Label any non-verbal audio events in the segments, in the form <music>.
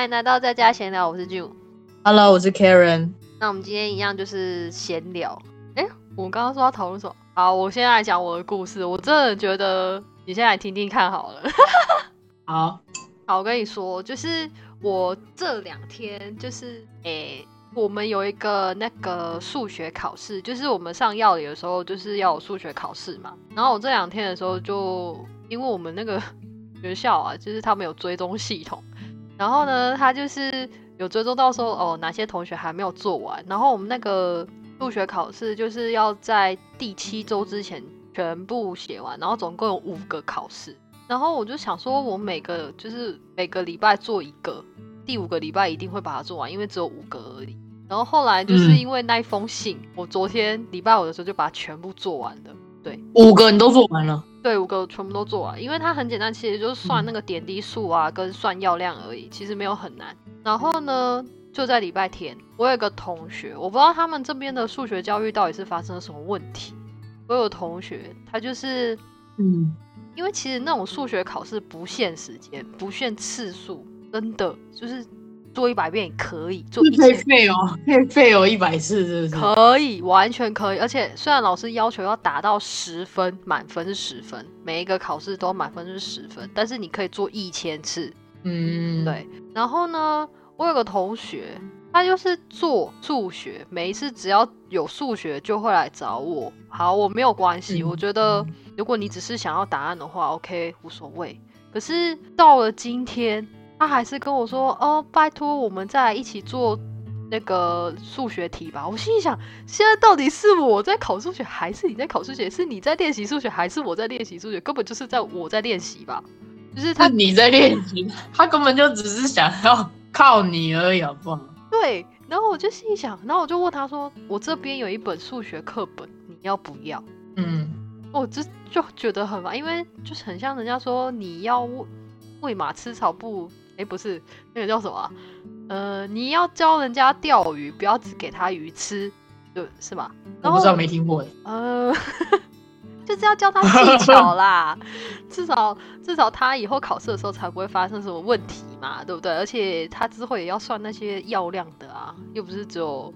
欢迎来到在家闲聊，我是 June。Hello，我是 Karen。那我们今天一样就是闲聊。哎，我刚刚说要讨论什么？好，我现在来讲我的故事。我真的觉得你先来听听看好了。<laughs> 好，好，我跟你说，就是我这两天就是诶。我们有一个那个数学考试，就是我们上药理的时候，就是要有数学考试嘛。然后我这两天的时候，就因为我们那个 <laughs> 学校啊，就是他们有追踪系统，然后呢，他就是有追踪到说哦，哪些同学还没有做完。然后我们那个入学考试就是要在第七周之前全部写完，然后总共有五个考试。然后我就想说，我每个就是每个礼拜做一个。第五个礼拜一定会把它做完，因为只有五个而已。然后后来就是因为那一封信，嗯、我昨天礼拜五的时候就把它全部做完了。对，五个你都做完了？对，五个全部都做完，因为它很简单，其实就是算那个点滴数啊，跟算药量而已，其实没有很难。然后呢，就在礼拜天，我有个同学，我不知道他们这边的数学教育到底是发生了什么问题。我有同学，他就是，嗯，因为其实那种数学考试不限时间，不限次数。真的就是做一百遍也可以，做可以 <laughs> 废哦，可以废哦一百次，是不是？可以，完全可以。而且虽然老师要求要达到十分，满分是十分，每一个考试都满分是十分，但是你可以做一千次。嗯，对。然后呢，我有个同学，他就是做数学，每一次只要有数学就会来找我。好，我没有关系，嗯、我觉得如果你只是想要答案的话，OK，无所谓。可是到了今天。他还是跟我说：“哦，拜托，我们再来一起做那个数学题吧。”我心里想：现在到底是我在考数学，还是你在考数学？是你在练习数学，还是我在练习数学？根本就是在我在练习吧。就是他你在练习，他根本就只是想要靠你而已，好不好？对。然后我就心里想，然后我就问他说：“我这边有一本数学课本，你要不要？”嗯，我就就觉得很烦，因为就是很像人家说你要喂马吃草不。哎，不是那个叫什么、啊？呃，你要教人家钓鱼，不要只给他鱼吃，对，是吧？我不知道，没听过。呃，<laughs> 就是要教他技巧啦，<laughs> 至少至少他以后考试的时候才不会发生什么问题嘛，对不对？而且他之后也要算那些药量的啊，又不是只有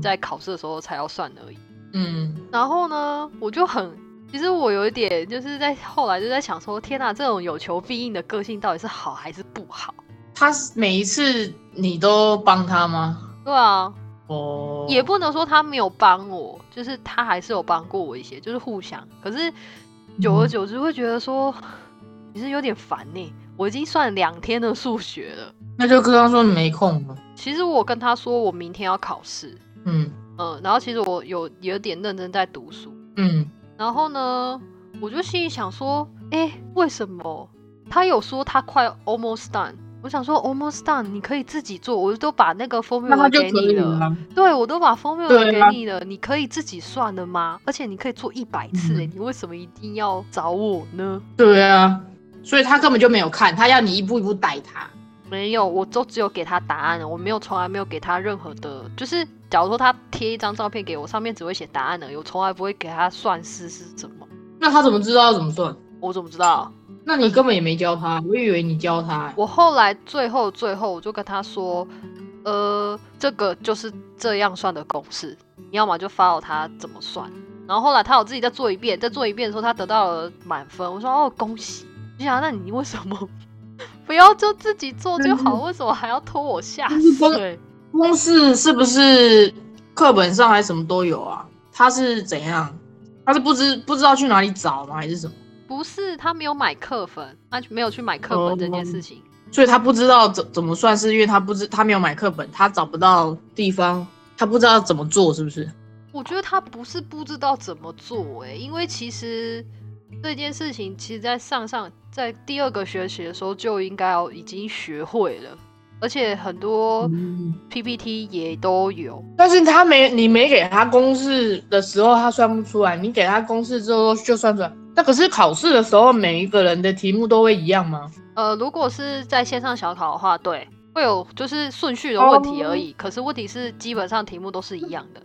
在考试的时候才要算而已。嗯，然后呢，我就很。其实我有一点就是在后来就在想说，天哪，这种有求必应的个性到底是好还是不好？他每一次你都帮他吗？对啊，哦，也不能说他没有帮我，就是他还是有帮过我一些，就是互相。可是久而久之会觉得说，其实有点烦呢。我已经算两天的数学了，那就跟他说你没空了。其实我跟他说我明天要考试，嗯嗯，然后其实我有有点认真在读书，嗯。然后呢，我就心里想说，哎，为什么他有说他快 almost done？我想说 almost done，你可以自己做，我都把那个 formula 给你了，了对我都把 formula 给你了，你可以自己算的吗？而且你可以做一百次，哎、嗯，你为什么一定要找我呢？对啊，所以他根本就没有看，他要你一步一步带他。没有，我都只有给他答案了，我没有从来没有给他任何的，就是假如说他贴一张照片给我，上面只会写答案而已，我从来不会给他算式是什么。那他怎么知道要怎么算？我怎么知道？那你根本也没教他，我以为你教他。我后来最后最后我就跟他说，呃，这个就是这样算的公式，你要么就 follow 他怎么算。然后后来他有自己再做一遍，再做一遍的时候，他得到了满分。我说哦，恭喜！你想那你为什么？<laughs> 不要就自己做就好，<laughs> 为什么还要拖我下水？公式是不是课本上还是什么都有啊？他是怎样？他是不知不知道去哪里找吗？还是什么？不是，他没有买课本，他没有去买课本这件事情，所以他不知道怎怎么算，是因为他不知他没有买课本，他找不到地方，他不知道怎么做，是不是？我觉得他不是不知道怎么做、欸，哎，因为其实这件事情，其实在上上在第二个学期的时候就应该要已经学会了，而且很多嗯 PPT 也都有。但是他没你没给他公式的时候，他算不出来；你给他公式之后就算出来。那可是考试的时候，每一个人的题目都会一样吗？呃，如果是在线上小考的话，对，会有就是顺序的问题而已。可是问题是，基本上题目都是一样的。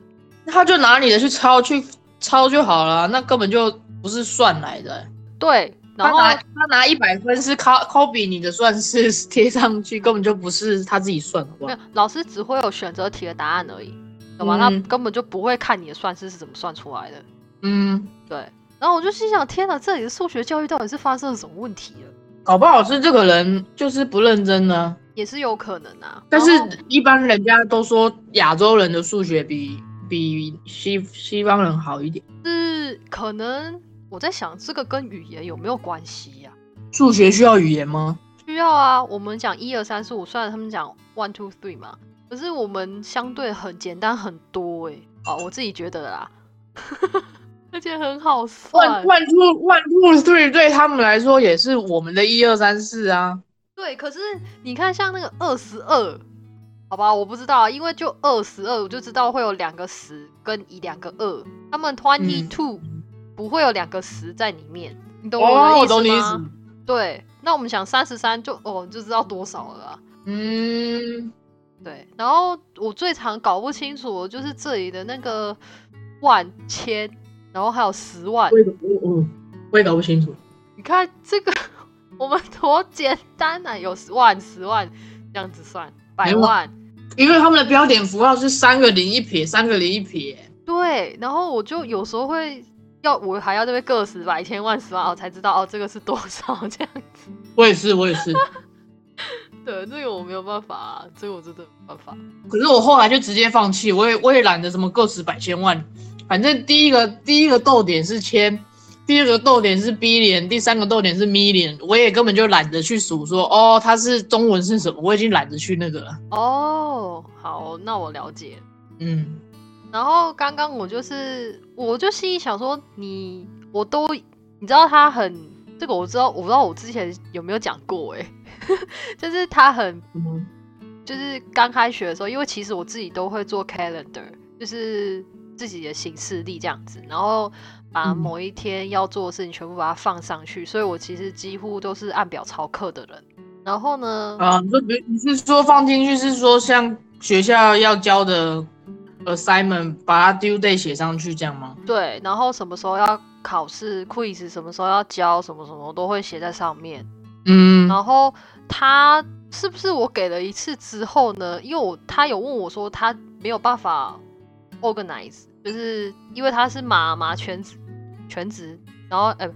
他就拿你的去抄去抄就好了，那根本就不是算来的。对，然后他拿一百分是 co copy 你的算式 <laughs> 贴上去，根本就不是他自己算，好不好没有？老师只会有选择题的答案而已，懂吗？他嗯根本就不会看你的算式是怎么算出来的。嗯，对，然后我就心想，天哪，这里的数学教育到底是发生了什么问题了？搞不好是这个人就是不认真呢、也是有可能啊。但是一般人家都说亚洲人的数学比比西西方人好一点，是可能我在想，这个跟语言有没有关系呀、数学需要语言吗？需要啊，我们讲一二三四五，虽然他们讲 one two three 嘛，可是我们相对很简单很多哎、哦，我自己觉得啦，<laughs> 而且很好算 one。one two one two three 对他们来说也是我们的一二三四啊。对，可是你看像那个二十二，好吧，我不知道啊，因为就二十二，我就知道会有两个十跟一两个二，他们 twenty two、不会有两个十在里面，你懂哦，我我懂你意的意思吗？思。对，那我们想三十三就哦就知道多少了啊。嗯，对，然后我最常搞不清楚的就是这里的那个万千，然后还有十万我。也我我我也搞不清楚。你看这个，<laughs> 我们多简单啊，有十万、十万这样子算，百有万。因为他们的标点符号是三个零一撇，三个零一撇。对，然后我就有时候会要，我还要这边个十、百、千万、十万，我才知道哦，这个是多少 <laughs> 这样子。我也是，我也是。<laughs> 对，这个我没有办法、啊，这个我真的没办法。可是我后来就直接放弃，我也我也懒得什么个十百千万，反正第一个第一个逗点是千，第二个逗点是 B 连，第三个逗点是 million，我也根本就懒得去数说哦它是中文是什么，我已经懒得去那个了。哦，好，那我了解。嗯，然后刚刚我就是，我就心里想说，你我都你知道他很这个我知道，我不知道我之前有没有讲过哎，<laughs> 就是他很嗯就是刚开学的时候，因为其实我自己都会做 calendar，就是自己的行事历这样子，然后把嗯某一天要做的事情全部把它放上去，所以我其实几乎都是按表操课的人。然后呢，啊，你说比你是说放进去是说像学校要教的 assignment 把它 due date 写上去这样吗？对，然后什么时候要考试 quiz，什么时候要交，什么什么都会写在上面。嗯然后他是不是我给了一次之后呢？因为我他有问我说他没有办法 organize，就是因为他是妈妈全职全职，然后呃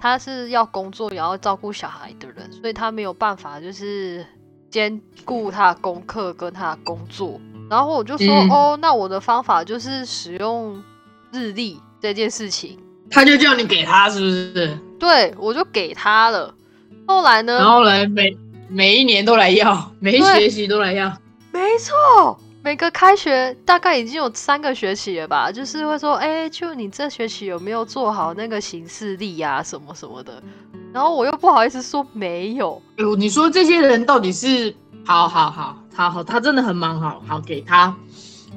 他是要工作也要照顾小孩的人，所以他没有办法就是兼顾他的功课跟他的工作。然后我就说、嗯哦，那我的方法就是使用日历这件事情。他就叫你给他是不是？对，我就给他了。后来呢？然后来，每每一年都来要，每一学期都来要。没错，每个开学大概已经有三个学期了吧，就是会说，哎、就你这学期有没有做好那个行事历呀，什么什么的。然后我又不好意思说没有，哎呦，你说这些人到底是好好好好好，他真的很忙，好好给他，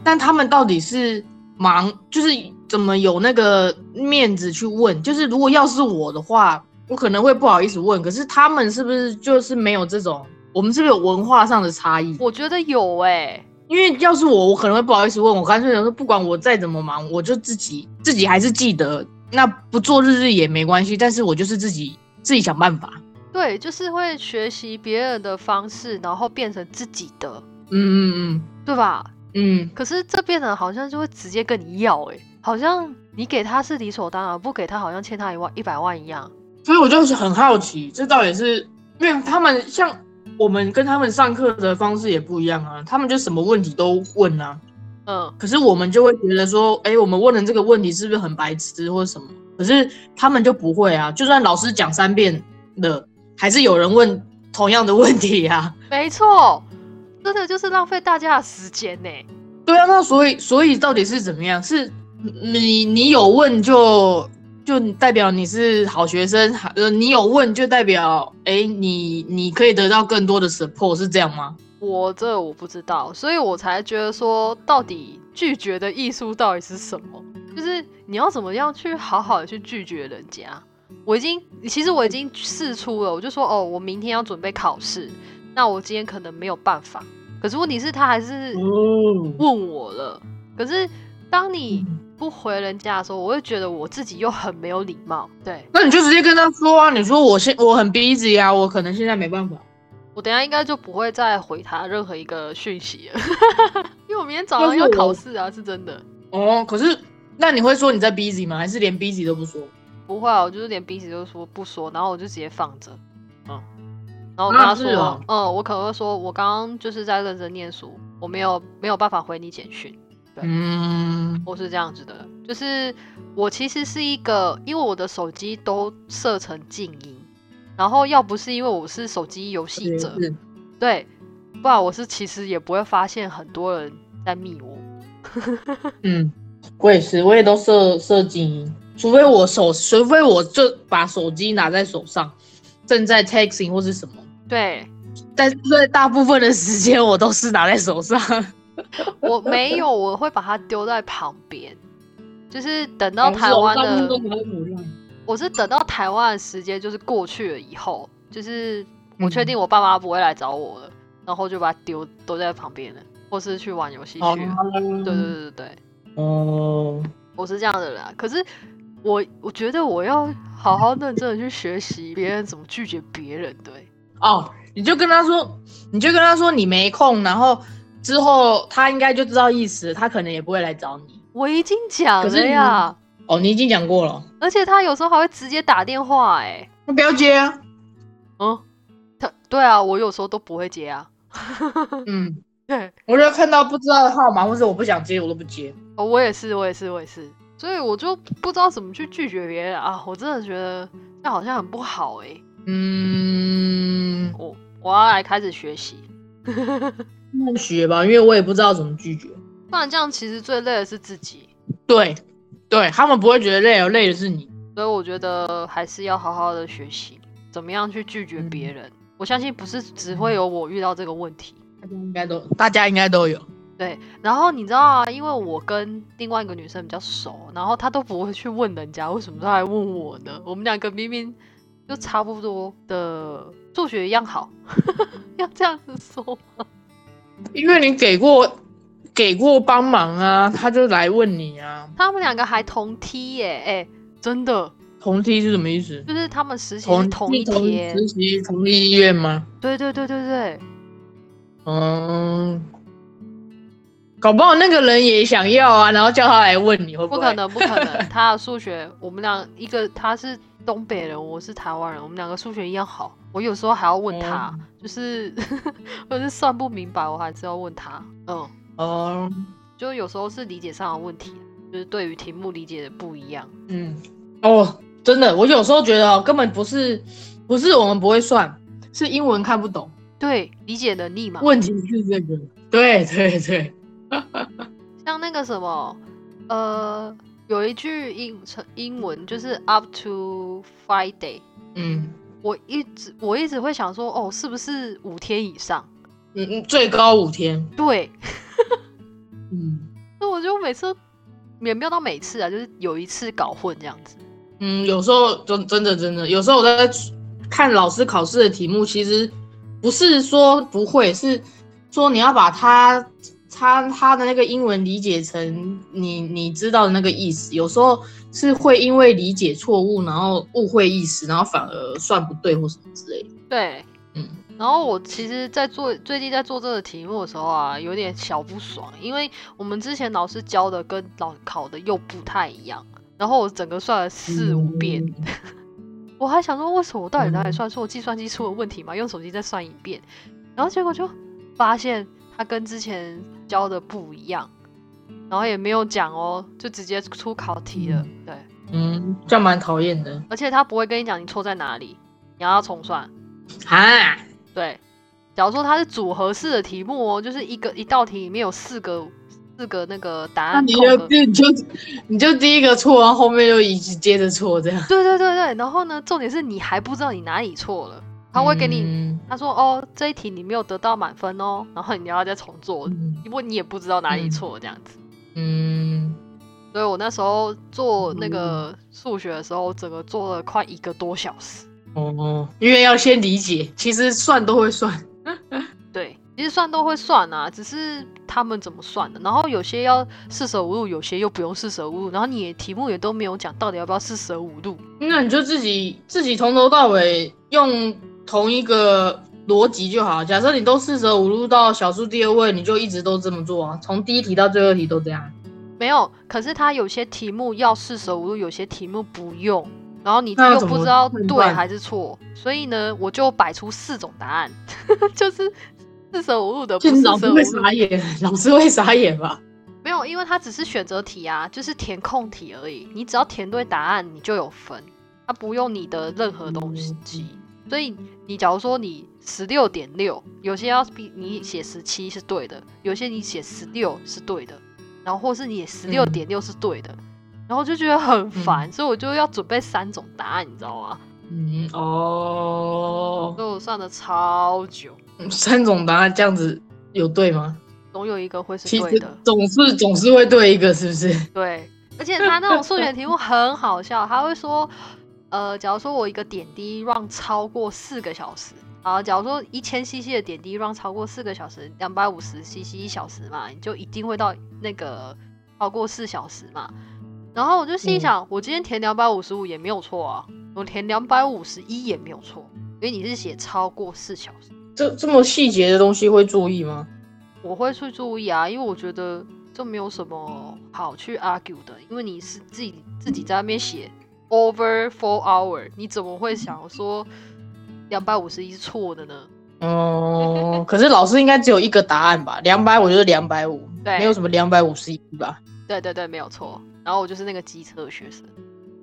但他们到底是忙，就是怎么有那个面子去问？就是如果要是我的话，我可能会不好意思问，可是他们是不是就是没有这种？我们是不是有文化上的差异？我觉得有哎、因为要是我，我可能会不好意思问，我干脆想说，不管我再怎么忙，我就自己自己还是记得，那不做日日也没关系，但是我就是自己自己想办法。对，就是会学习别人的方式，然后变成自己的，嗯嗯嗯对吧？嗯嗯，可是这边人好像就会直接跟你要、哎，好像你给他是理所当然，不给他好像欠他一万一百万一样。所以我就是很好奇，这到底是因为他们像我们跟他们上课的方式也不一样啊，他们就什么问题都问啊，嗯，可是我们就会觉得说，哎、我们问的这个问题是不是很白痴或者什么？可是他们就不会啊，就算老师讲三遍了，还是有人问同样的问题啊。<laughs> 没错，真的就是浪费大家的时间呢、对啊，那所以所以到底是怎么样？是你你有问就就代表你是好学生，呃，你有问就代表哎、你你可以得到更多的 support，是这样吗？我这我不知道，所以我才觉得说，到底拒绝的艺术到底是什么？就是你要怎么样去好好的去拒绝人家。我已经，其实我已经试出了，我就说哦，我明天要准备考试，那我今天可能没有办法。可是问题是，他还是哦，问我了。可是当你不回人家的时候，我会觉得我自己又很没有礼貌。对那你就直接跟他说啊，你说我现我很 busy 啊，我可能现在没办法。我等下应该就不会再回他任何一个讯息了，<laughs> 因为我明天早上要考试啊，是真的。哦，可是那你会说你在 busy 吗？还是连 busy 都不说？不会啊，我就是连彼此都说不说，然后我就直接放着，嗯，然后我跟他说，啊哦嗯，我可能会说，我刚刚就是在认真念书，我没有没有办法回你简讯，对嗯，我是这样子的，就是我其实是一个，因为我的手机都设成静音，然后要不是因为我是手机游戏者，对，不然我是其实也不会发现很多人在密我。<laughs> 嗯，我也是，我也都设设静音，除非我手，除非我就把手机拿在手上，正在 texting 或是什么，对但是在大部分的时间我都是拿在手上。我没有，我会把它丢在旁边，就是等到台湾的。我是等到台湾的时间就是过去了以后，就是我确嗯定我爸妈不会来找我了，然后就把它丢都在旁边了，或是去玩游戏去哦了。对对对对对，哦，我是这样的人啊。可是我我觉得我要好好认真的去学习别人怎么拒绝别人，对。哦，你就跟他说，你就跟他说你没空，然后之后他应该就知道意思，他可能也不会来找你。我已经讲了呀，哦，你已经讲过了，而且他有时候还会直接打电话、哎，那不要接啊。嗯，他对啊，我有时候都不会接啊。嗯，<laughs> 对，我就看到不知道的号码，或者我不想接，我都不接。哦，我也是，我也是，我也是，所以我就不知道怎么去拒绝别人啊！我真的觉得这样好像很不好哎、嗯，我我要来开始学习，<laughs> 慢学吧，因为我也不知道怎么拒绝。不然这样其实最累的是自己。对，对他们不会觉得累哦，累的是你。所以我觉得还是要好好的学习，怎么样去拒绝别人。我相信不是只会有我遇到这个问题。大家应该都，大家应该都有。对，然后你知道啊，因为我跟另外一个女生比较熟，然后她都不会去问人家，为什么她来问我呢？我们两个明明就差不多的数学一样好，<laughs> 要这样子说吗？<laughs> 因为你给过给过帮忙啊，他就来问你啊。他们两个还同梯耶，哎、真的，同梯是什么意思？就是他们实习同同一同天，实习同一医院吗？对对对对对，嗯，搞不好那个人也想要啊，然后叫他来问你会会？不可能不可能，他的数学我们俩一个他是东北人，我是台湾人，我们两个数学一样好，我有时候还要问他，就是或者是算不明白，我还是要问他，嗯。哦，就有时候是理解上的问题，就是对于题目理解的不一样。嗯，哦，真的，我有时候觉得哦，根本不是不是我们不会算，是英文看不懂，对，理解能力嘛。问题是这个。对对对，<laughs> 像那个什么，呃，有一句英英文就是 up to Friday，嗯我一直我一直会想说，哦，是不是五天以上？嗯嗯，最高五天。对，<laughs> 嗯 <laughs> 那我就每次也没有到每次啊，就是有一次搞混这样子。嗯，有时候真真的真的，有时候我在看老师考试的题目，其实不是说不会，是说你要把它他他的那个英文理解成你你知道的那个意思，有时候是会因为理解错误，然后误会意思，然后反而算不对或什么之类的。对，嗯。然后我其实，在做最近在做这个题目的时候啊，有点小不爽，因为我们之前老师教的跟老考的又不太一样，然后我整个算了四五遍，<laughs> 我还想说为什么我到底哪里算错，计算机出了问题吗？用手机再算一遍，然后结果就发现它跟之前教的不一样，然后也没有讲哦，就直接出考题了，对，嗯，这样蛮讨厌的而且他不会跟你讲你错在哪里，你要重算。啊。对，假如说它是组合式的题目哦，就是一个一道题里面有四个四个那个答那你案空格。就你就你就第一个错，然后后面又一直接着错，这样。对对对对，然后呢，重点是你还不知道你哪里错了，他会给你，嗯他说哦这一题你没有得到满分哦，然后你要再重做，嗯因为你也不知道哪里错这样子。嗯，所以我那时候做那个数学的时候，整个做了快一个多小时。哦，因为要先理解，其实算都会算。<laughs> 对，其实算都会算啊，只是他们怎么算的。然后有些要四舍五入，有些又不用四舍五入。然后你题目也都没有讲到底要不要四舍五入。那你就自己自己从头到尾用同一个逻辑就好。假设你都四舍五入到小数第二位，你就一直都这么做啊，从第一题到最后题都这样。没有，可是他有些题目要四舍五入，有些题目不用。然后你又不知道对还是错，所以呢，我就摆出四种答案，<laughs> 就是四舍五入的。老师会傻眼，老师会傻眼吧？没有，因为它只是选择题啊，就是填空题而已。你只要填对答案，你就有分，它不用你的任何东西。所以你假如说你十六点六，有些要比你写十七是对的，有些你写十六是对的，然后或是你十六点六是对的。然后就觉得很烦，所以我就要准备三种答案，你知道吗？嗯哦，所以我算的超久。<laughs> 三种答案这样子有对吗？总有一个会是对的，总是总是会对一个，是不是？对，而且他那种数学题目很好笑，他会说，呃，假如说我一个点滴 run 超过四个小时，啊，假如说一千 cc 的点滴 run 超过四个小时，两百五十 cc 一小时嘛，你就一定会到那个超过四小时嘛。然后我就心想，我今天填两百五十五也没有错啊，我填两百五十一也没有错，因为你是写超过四小时。这这么细节的东西会注意吗？我会去注意啊，因为我觉得这没有什么好去 argue 的，因为你是自己自己在那边写 over four hour，你怎么会想说两百五十一是错的呢？哦，可是老师应该只有一个答案吧？<laughs> 两百五就是两百五，对，没有什么两百五十一吧？对对对，没有错。然后我就是那个机车学生，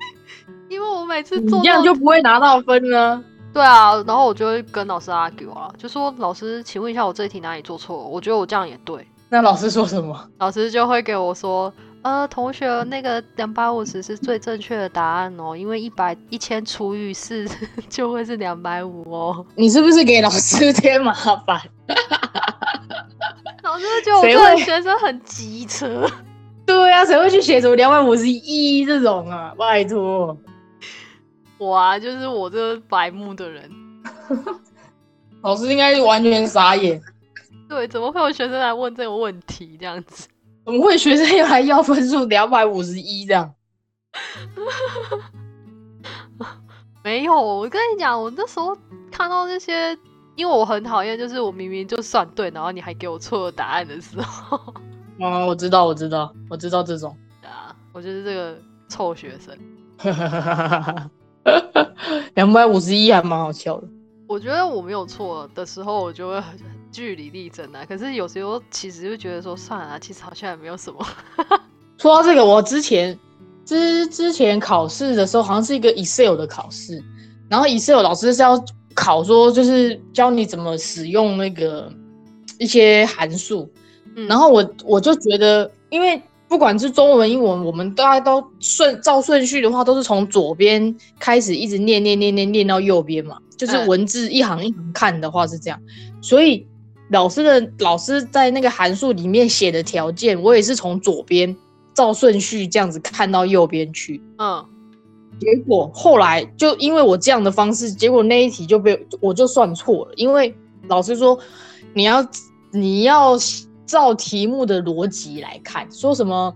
<laughs> 因为我每次做这样就不会拿到分呢。对啊，然后我就会跟老师 argue 啊，就说老师，请问一下我这一题哪里做错？我觉得我这样也对。那老师说什么？老师就会给我说，呃，同学，那个两百五十是最正确的答案哦，因为一百一千除以四 <laughs> 就会是两百五哦。<laughs> 你是不是给老师添麻烦？<laughs> 老师觉得我这个学生很机车。对啊，谁会去写什么两百五十一这种啊？拜托，我啊，就是我这个白目的人，老师应该完全傻眼。对，怎么会有学生来问这个问题？这样子，怎么会学生要来要分数两百五十一这样？<laughs> 没有，我跟你讲，我那时候看到那些，因为我很讨厌，就是我明明就算对，然后你还给我错的答案的时候。<laughs> 哦，我知道，我知道，我知道这种。<laughs> 啊，我就是这个臭学生。两百五十一还蛮好笑的。我觉得我没有错的时候，我就会很据理力争啊。可是有时候其实就觉得说算了，其实好像也没有什么。<laughs> 说到这个，我之前之之前考试的时候，好像是一个 Excel 的考试，然后 Excel 老师是要考说，就是教你怎么使用那个一些函数。然后我我就觉得，因为不管是中文、英文，我们大家都顺照顺序的话，都是从左边开始，一直念念念念念到右边嘛。就是文字一行一行看的话是这样，所以老师的老师在那个函数里面写的条件，我也是从左边照顺序这样子看到右边去。嗯，结果后来就因为我这样的方式，结果那一题就被我就算错了，因为老师说你要你要。照题目的逻辑来看，说什么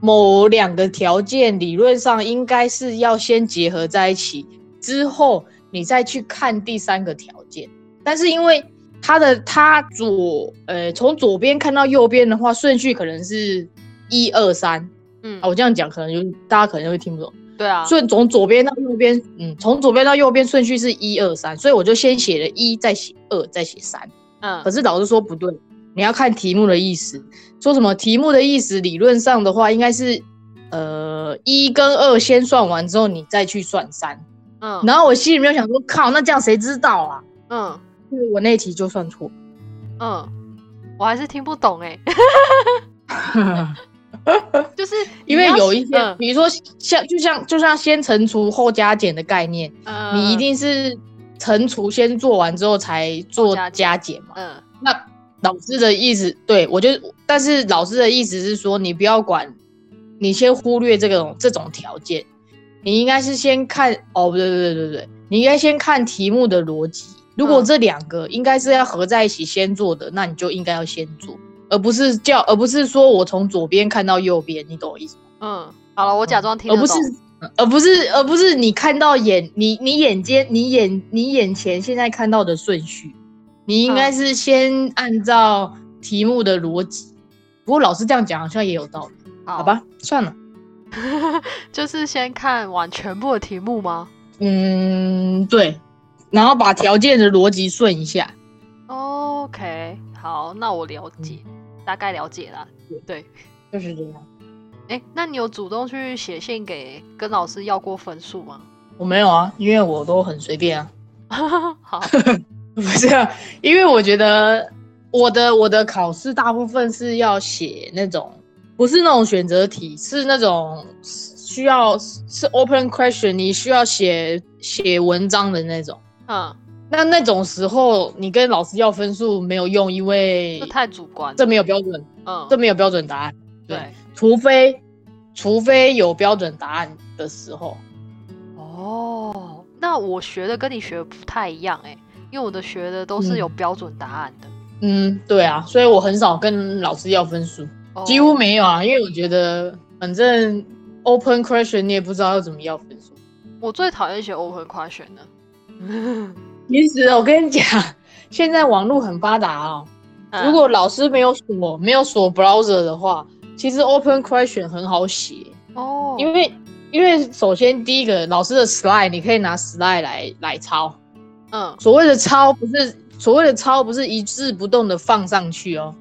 某两个条件理论上应该是要先结合在一起，之后你再去看第三个条件。但是因为它的它左呃从左边看到右边的话，顺序可能是一二三，嗯，我这样讲可能就大家可能会听不懂。对啊，顺从左边到右边，嗯，从左边到右边顺序是一二三，所以我就先写了一，再写二，再写三。嗯，可是老师说不对。你要看题目的意思，说什么题目的意思？理论上的话，应该是，呃，一跟二先算完之后，你再去算三。嗯，然后我心里面想说，靠，那这样谁知道啊？嗯，我那题就算错。嗯，我还是听不懂哎。<laughs> 就是因为有一些，比如说像就像就像先乘除后加减的概念，嗯你一定是乘除先做完之后才做加减嘛。嗯，那。老师的意思，对我就，但是老师的意思是说，你不要管，你先忽略这种这种条件，你应该是先看，哦，不对，对对不对，你应该先看题目的逻辑，如果嗯这两个应该是要合在一起先做的，那你就应该要先做，而不是叫，而不是说我从左边看到右边，你懂我意思吗？嗯，好了，我假装听得懂。而不是，而不是，而不是你看到眼，你你眼尖，你眼你眼前现在看到的顺序，你应该嗯是先按照题目的逻辑。不过老师这样讲好像也有道理，好好，吧，算了。<laughs> 就是先看完全部的题目吗嗯，对，然后把条件的逻辑顺一下。？OK，好，那我了解，嗯大概了解了。对，就是这样。哎、那你有主动去写信给跟老师要过分数吗？我没有啊，因为我都很随便啊。<laughs> 好，<laughs> 不是啊，因为我觉得我的我的考试大部分是要写那种，不是那种选择题，是那种需要是 open question，你需要写写文章的那种。嗯，那那种时候，你跟老师要分数没有用，因为这太主观了。这没有标准，嗯，这没有标准答案。对，除非除非有标准答案的时候，哦，那我学的跟你学的不太一样哎、因为我的学的都是有嗯标准答案的，嗯，对啊，所以我很少跟老师要分数。哦几乎没有啊，因为我觉得反正 open question 你也不知道要怎么要分数。我最讨厌写 open question 的。<laughs> 其实我跟你讲，<laughs> 现在网络很发达哦。嗯。如果老师没有锁没有锁 browser 的话，其实 open question 很好写，哦，因为因为首先第一个老师的 slide 你可以拿 slide 来来抄，嗯。所谓的抄不是所谓的抄不是一字不动的放上去哦，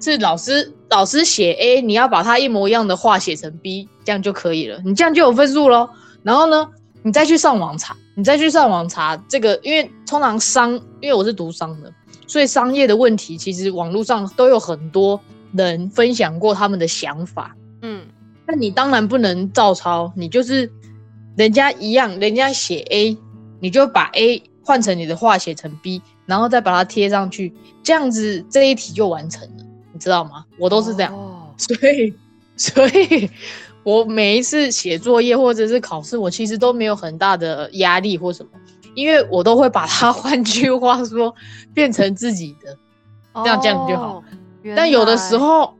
是老师老师写 A，你要把它一模一样的话写成 B，这样就可以了，你这样就有分数喽。然后呢，你再去上网查，你再去上网查这个，因为通常商，因为我是读商的，所以商业的问题其实网络上都有很多人分享过他们的想法。嗯那你当然不能照抄，你就是人家一样，人家写 A，你就把 A 换成你的话写成 B，然后再把它贴上去，这样子这一题就完成了，你知道吗？我都是这样，哦所以所以我每一次写作业或者是考试，我其实都没有很大的压力或什么，因为我都会把它 <laughs> 换句话说变成自己的。这样这样就好哦。但有的时，候，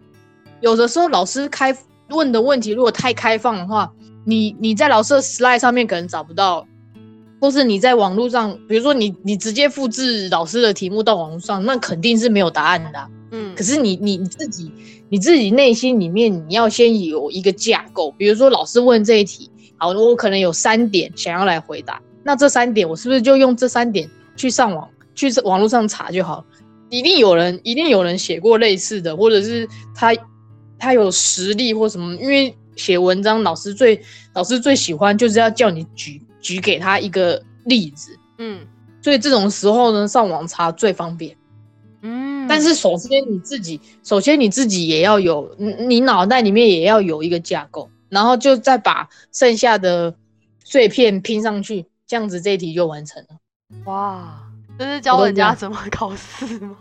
有的时候老师开问的问题如果太开放的话，你你在老师的 slide 上面可能找不到，或是你在网络上，比如说你你直接复制老师的题目到网络上，那肯定是没有答案的啊、嗯，可是你你你自己你自己内心里面你要先有一个架构，比如说老师问这一题，好，我可能有三点想要来回答，那这三点我是不是就用这三点去上网去网络上查就好？一定有人一定有人写过类似的，或者是他他有实力或什么，因为写文章老师最老师最喜欢就是要叫你举举给他一个例子，嗯所以这种时候呢，上网查最方便。嗯，但是首先你自己，首先你自己也要有，你你脑袋里面也要有一个架构，然后就再把剩下的碎片拼上去，这样子这一题就完成了。哇，这是教人家怎么考试吗？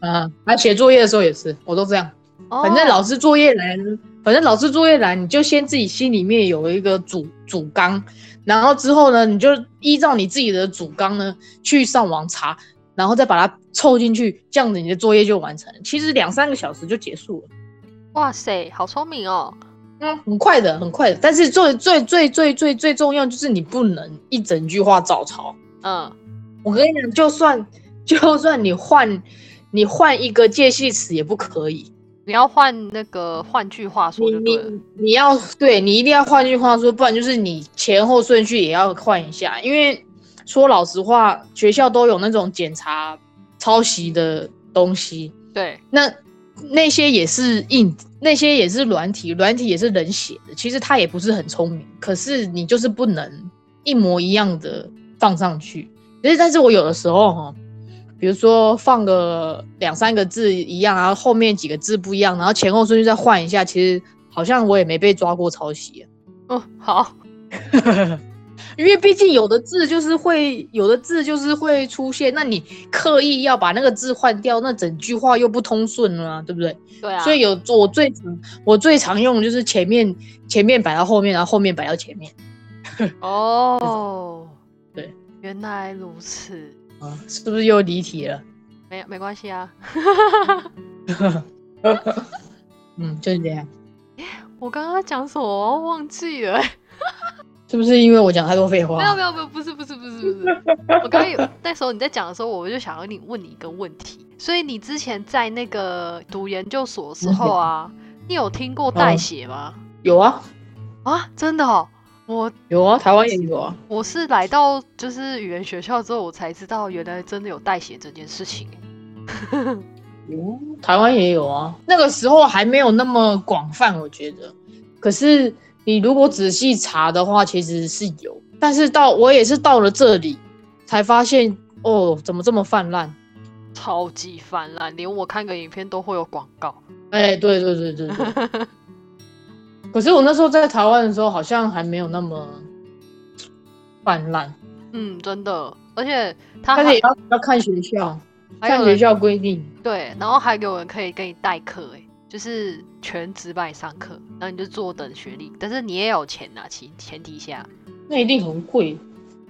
<laughs> 啊，啊，写作业的时候也是，我都这样。反正老师师作业来，反正老师作业来，你就先自己心里面有一个主主纲，然后之后呢，你就依照你自己的主纲呢去上网查，然后再把它凑进去，这样子你的作业就完成了。其实两三个小时就结束了。哇塞，好聪明哦。嗯，很快的，很快的。但是最最最最最最重要就是你不能一整句话照抄。嗯我跟你讲，就算就算你换你换一个介系词也不可以。你要换那个，换句话说你。你你要对你一定要换句话说，不然就是你前后顺序也要换一下。因为说老实话，学校都有那种检查抄袭的东西，对，那那些也是硬，那些也是软体，软体也是人写的。其实他也不是很聪明，可是你就是不能一模一样的放上去。其实，但是我有的时候哈，比如说放个两三个字一样，然后后面几个字不一样，然后前后顺序再换一下，其实好像我也没被抓过抄袭、哦，好，<laughs> 因为毕竟有的字就是会，有的字就是会出现，那你刻意要把那个字换掉，那整句话又不通顺了、啊，对不对？对啊。所以有我最常我最常用的就是前面前面摆到后面，然后后面摆到前面。<laughs> 哦，对，原来如此。啊，是不是又离题了？没有没关系啊。<laughs> 嗯，就是这样。我刚刚讲什么？我忘记了、欸。是不是因为我讲太多废话？没有没有没有，不是不是不是不是。我刚刚有那时候你在讲的时候，我就想要你问你一个问题。所以你之前在那个读研究所的时候啊，你有听过代写吗？有啊啊，真的哦。我有啊，台湾也有啊。我是来到就是语言学校之后，我才知道原来真的有代写这件事情。哦，台湾也有啊，那个时候还没有那么广泛，我觉得。可是你如果仔细查的话，其实是有。但是到我也是到了这里，才发现哦，怎么这么泛滥？超级泛滥，连我看个影片都会有广告。哎，对对对对对。可是我那时候在台湾的时候，好像还没有那么泛滥。嗯，真的，而且他但是也要要看学校，看学校规定。对，然后还有人可以给你代课，哎，就是全职帮你上课，然后你就坐等学历，但是你也有钱呐，前前提下。那一定很贵。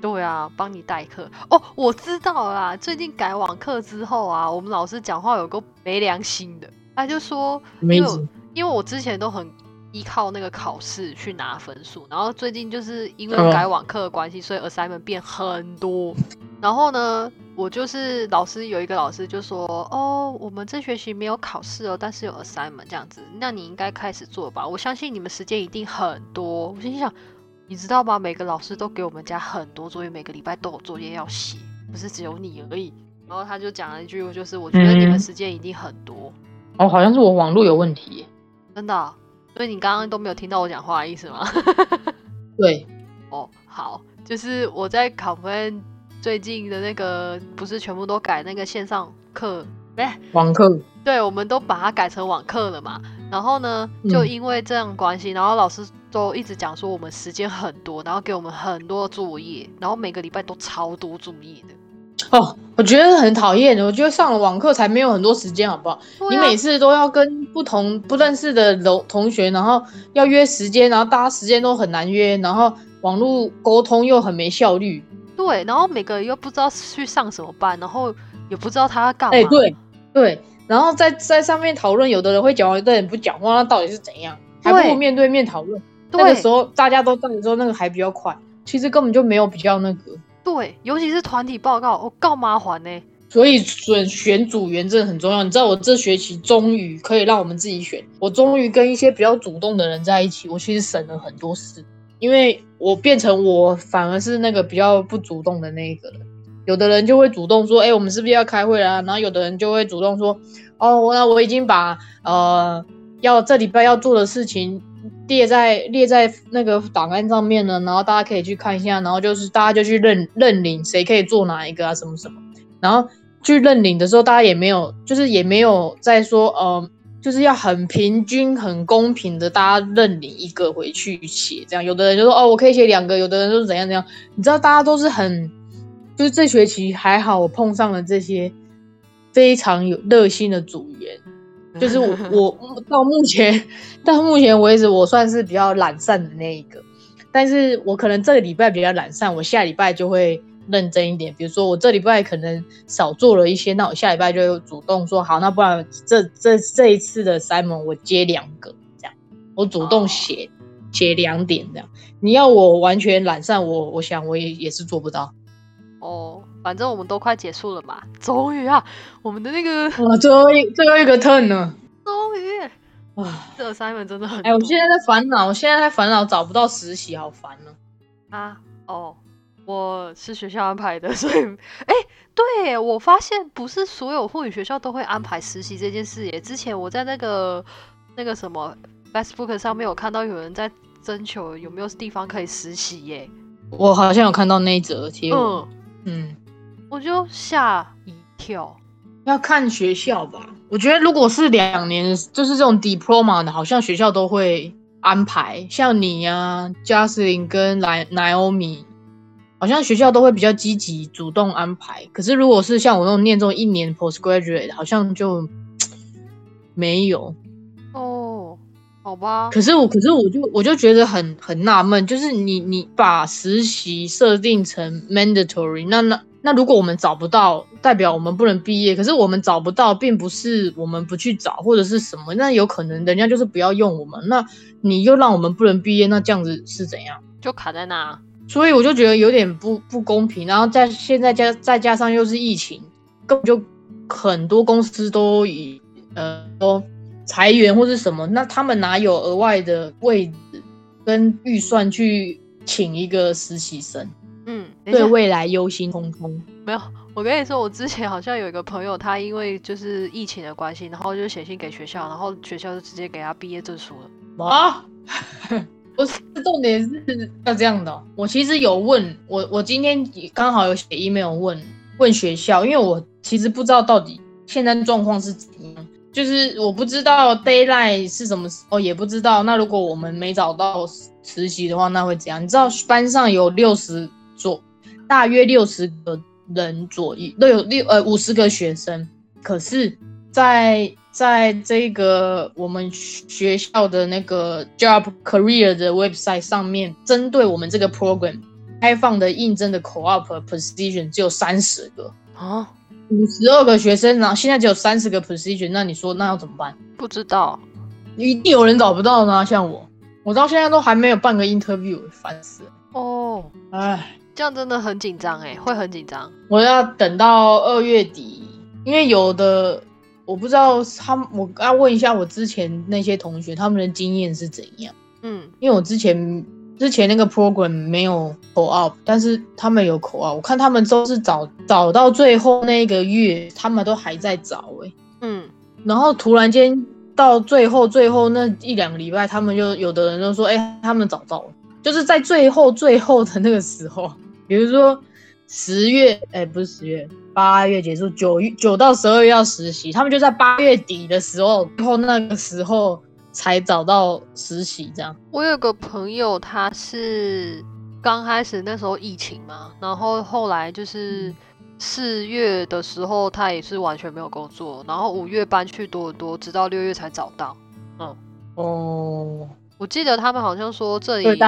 对啊，帮你代课。哦，我知道啦，最近改网课之后啊，我们老师讲话有个没良心的，他就说，因为因为我之前都很。依靠那个考试去拿分数，然后最近就是因为改网课的关系，所以 assignment 变很多。然后呢，我就是老师有一个老师就说：“哦，我们这学期没有考试哦，但是有 assignment 这样子，那你应该开始做吧。我相信你们时间一定很多。”我心想，你知道吗？每个老师都给我们家很多作业，每个礼拜都有作业要写，不是只有你而已。然后他就讲了一句，就是我觉得你们时间一定很多。哦，好像是我网络有问题，真的。所以你刚刚都没有听到我讲话的意思吗？<laughs> 对，哦，好，就是我在考分最近的那个，不是全部都改那个线上课，哎，网课，对，我们都把它改成网课了嘛。然后呢，就因为这样关系，然后老师都一直讲说我们时间很多，然后给我们很多作业，然后每个礼拜都超多作业的。哦，我觉得很讨厌。我觉得上了网课才没有很多时间，好不好？你每次都要跟不同不认识的同同学，然后要约时间，然后大家时间都很难约，然后网络沟通又很没效率。对，然后每个人又不知道去上什么班，然后也不知道他要干嘛。哎，对对，然后在在上面讨论，有的人会讲话，有的人不讲话，那到底是怎样？还不如面对面讨论。那个时候大家都在的时候，那个还比较快。其实根本就没有比较那个。对，尤其是团体报告，我告麻烦呢。所以选选组员真的很重要。你知道，我这学期终于可以让我们自己选，我终于跟一些比较主动的人在一起，我其实省了很多事，因为我变成我反而是那个比较不主动的那一个人。有的人就会主动说：“哎，我们是不是要开会啦？”然后有的人就会主动说：“哦，那我已经把呃要这礼拜要做的事情。”列在列在那个档案上面呢，然后大家可以去看一下，然后就是大家就去认认领谁可以做哪一个啊，什么什么，然后去认领的时候，大家也没有，就是也没有在说，呃，就是要很平均、很公平的，大家认领一个回去写，这样，有的人就说，哦，我可以写两个，有的人就是怎样怎样，你知道，大家都是很，就是这学期还好，我碰上了这些非常有热心的组员。<laughs> 就是我，我到目前到目前为止，我算是比较懒散的那一个。但是我可能这个礼拜比较懒散，我下礼拜就会认真一点。比如说我这礼拜可能少做了一些，那我下礼拜就主动说好，那不然这这这一次的 Simon 我接两个这样，我主动写写两点这样。你要我完全懒散，我我想我也也是做不到。哦。反正我们都快结束了嘛，终于啊，我们的那个哇，最后一最后一个 turn 呢，终于。啊，这 assignment 真的很哎，我现在在烦恼，我现在在烦恼找不到实习，好烦呢。啊哦，我是学校安排的，<laughs> 所以哎，对我发现不是所有护理学校都会安排实习这件事耶。之前我在那个那个什么 Facebook 上面有看到有人在征求有没有地方可以实习耶，我好像有看到那一则贴文，嗯。我就吓一跳，要看学校吧。我觉得如果是两年，就是这种 diploma 的，好像学校都会安排。像你呀，Justin 跟莱 Naomi，好像学校都会比较积极主动安排。可是如果是像我那种念这种一年 postgraduate，好像就 <tsk> 没有。哦，好吧。可是我，可是我就我就觉得很很纳闷，就是你你把实习设定成 mandatory，那那。那如果我们找不到，代表我们不能毕业。可是我们找不到，并不是我们不去找或者是什么，那有可能人家就是不要用我们。那你又让我们不能毕业，那这样子是怎样？就卡在那。所以我就觉得有点不不公平。然后在现在加再加上又是疫情，根本就很多公司都以呃都裁员或是什么，那他们哪有额外的位置跟预算去请一个实习生？嗯，对未来忧心忡忡。没有，我跟你说，我之前好像有一个朋友，他因为就是疫情的关系，然后就写信给学校，然后学校就直接给他毕业证书了。啊，<laughs> 不是，重点是要这样的。我其实有问我，我今天刚好有写 email 问问学校，因为我其实不知道到底现在状况是怎样，就是我不知道 d a y l i g h t 是什么时候，也不知道。那如果我们没找到实习的话，那会怎样？你知道班上有六十。左大约六十个人左右都有六呃五十个学生，可是，在在这个我们学校的那个 job career 的 website 上面，针对我们这个 program 开放的应征的 co-op position 只有三十个啊，五十二个学生，然后现在只有三十个 position，那你说那要怎么办？不知道，一定有人找不到呢。像我，我到现在都还没有半个 interview，烦死了。哦，唉。这样真的很紧张哎，会很紧张。我要等到二月底，因为有的我不知道他们，我要问一下我之前那些同学，他们的经验是怎样。嗯，因为我之前之前那个 program 没有 co op，但是他们有 co op，我看他们都是找找到最后那一个月，他们都还在找哎。嗯，然后突然间到最后最后那一两个礼拜，他们就有的人就说，哎，他们找到了，就是在最后最后的那个时候。比如说十月，哎，不是十月，八月结束，九月九到十二月要实习，他们就在八月底的时候，最后那个时候才找到实习。这样，我有个朋友，他是刚开始那时候疫情嘛，然后后来就是四月的时候，他也是完全没有工作，然后五月搬去多伦多，直到六月才找到。嗯，哦，我记得他们好像说这里。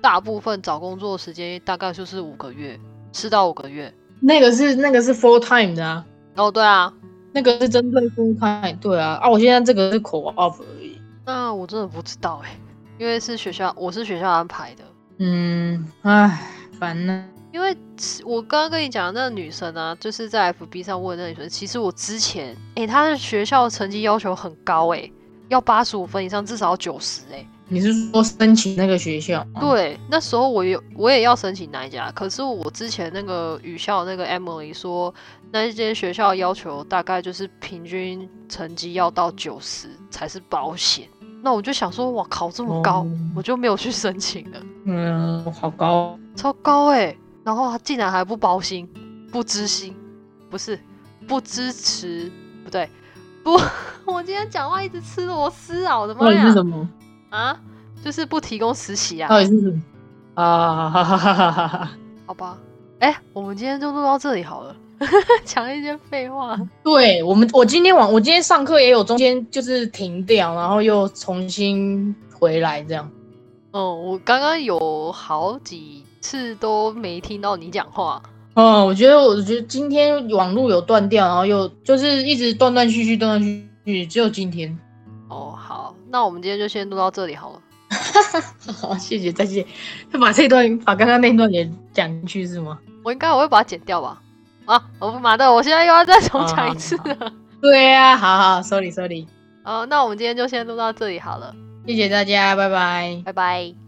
大部分找工作时间大概就是五个月，四到五个月。那个是那个是 full time 的啊。哦，对啊，那个是针对 full time。对啊，啊，我现在这个是 co-op 而已。那我真的不知道哎，因为是学校，我是学校安排的。嗯，唉，烦呢。因为我刚刚跟你讲的那个女生啊，就是在 FB 上问那女生，其实我之前，哎，她的学校成绩要求很高哎，要八十五分以上，至少要九十哎。你是说申请那个学校？对，那时候我有我也要申请那一家，可是我之前那个语校那个 Emily 说，那一间学校要求大概就是平均成绩要到九十才是保险。那我就想说，哇考，这么高，我就没有去申请了。嗯，好高，超高哎！然后他竟然还不包薪，不知薪，不是不支持，不对，不，<laughs> 我今天讲话一直吃螺丝啊！我的妈呀！是什么？啊，就是不提供实习啊！到底是什么啊？哈哈哈哈哈哈！好吧，哎，我们今天就录到这里好了。<laughs> 讲一些废话。对我们，我今天晚，我今天上课也有中间就是停掉，然后又重新回来这样。嗯，我刚刚有好几次都没听到你讲话。嗯，我觉得，我觉得今天网络有断掉，然后又就是一直断断续续，断断续续，只有今天。哦，好，那我们今天就先录到这里好了。<laughs> 好，谢谢，再见。要把这段，把刚刚那段也讲进去是吗？我应该我会把它剪掉吧？啊，我不麻的，我现在又要再重讲一次 <laughs> 了。对呀，好好，sorry sorry。哦，那我们今天就先录到这里好了。谢谢大家，拜拜，拜拜。